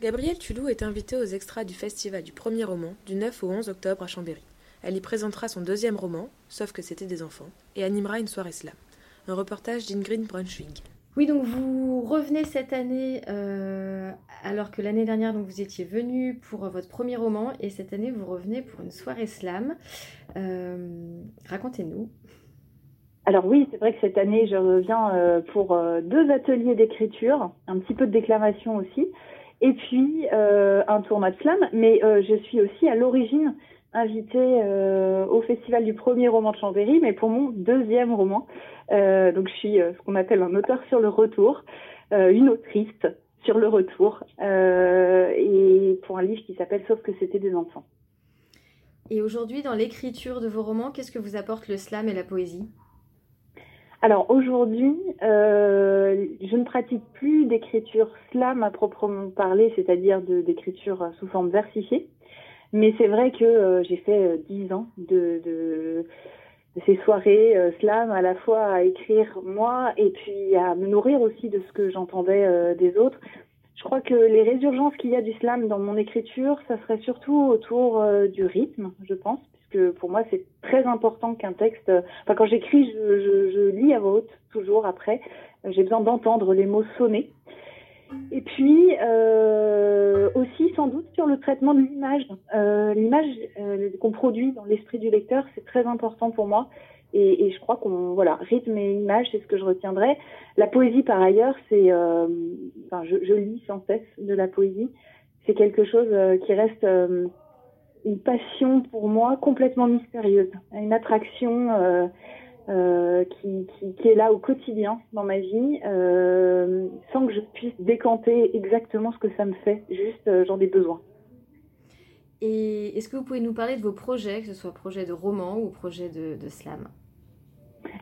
Gabrielle Tulou est invitée aux extras du festival du premier roman du 9 au 11 octobre à Chambéry. Elle y présentera son deuxième roman, Sauf que c'était des enfants, et animera une soirée slam. Un reportage d'Ingrid Brunschwig. Oui, donc vous revenez cette année, euh, alors que l'année dernière, donc vous étiez venu pour votre premier roman, et cette année, vous revenez pour une soirée slam. Euh, Racontez-nous. Alors oui, c'est vrai que cette année, je reviens euh, pour euh, deux ateliers d'écriture, un petit peu de déclamation aussi, et puis euh, un tournoi de slam. Mais euh, je suis aussi à l'origine invitée euh, au Festival du premier roman de Chambéry, mais pour mon deuxième roman. Donc je suis ce qu'on appelle un auteur sur le retour, une autrice sur le retour, et pour un livre qui s'appelle Sauf que c'était des enfants. Et aujourd'hui, dans l'écriture de vos romans, qu'est-ce que vous apporte le slam et la poésie? Alors aujourd'hui, euh, je ne pratique plus d'écriture slam à proprement parler, c'est-à-dire d'écriture sous forme versifiée. Mais c'est vrai que euh, j'ai fait euh, dix ans de, de, ces soirées slam, à la fois à écrire moi et puis à me nourrir aussi de ce que j'entendais des autres. Je crois que les résurgences qu'il y a du slam dans mon écriture, ça serait surtout autour du rythme, je pense, puisque pour moi c'est très important qu'un texte. Enfin, quand j'écris, je, lis à voix haute toujours après. J'ai besoin d'entendre les mots sonner. Et puis euh, aussi sans doute sur le traitement de l'image. Euh, l'image euh, qu'on produit dans l'esprit du lecteur, c'est très important pour moi. Et, je crois qu'on voilà rythme et image, c'est ce que je retiendrai. La poésie par ailleurs, c'est enfin je, lis sans cesse de la poésie. C'est quelque chose qui reste une passion pour moi complètement mystérieuse, une attraction euh, euh, qui, qui, qui est là au quotidien dans ma vie, euh, sans que je puisse décanter exactement ce que ça me fait. Juste, j'en ai besoin. Et est-ce que vous pouvez nous parler de vos projets, que ce soit projet de roman ou projet de, de slam?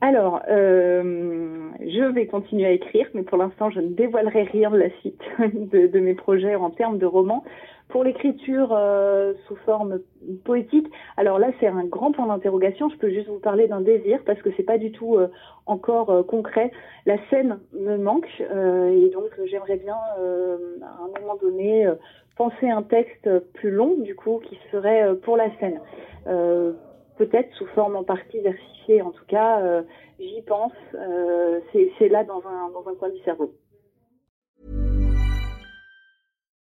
Alors, euh, je vais continuer à écrire, mais pour l'instant, je ne dévoilerai rien de la suite de, de mes projets en termes de romans. Pour l'écriture euh, sous forme poétique, alors là, c'est un grand point d'interrogation. Je peux juste vous parler d'un désir parce que c'est pas du tout euh, encore euh, concret. La scène me manque euh, et donc j'aimerais bien, euh, à un moment donné, euh, penser un texte plus long, du coup, qui serait pour la scène. Peut-être sous forme en partie versifiée. En tout cas, j'y pense. C'est c'est là dans un, dans un coin du cerveau.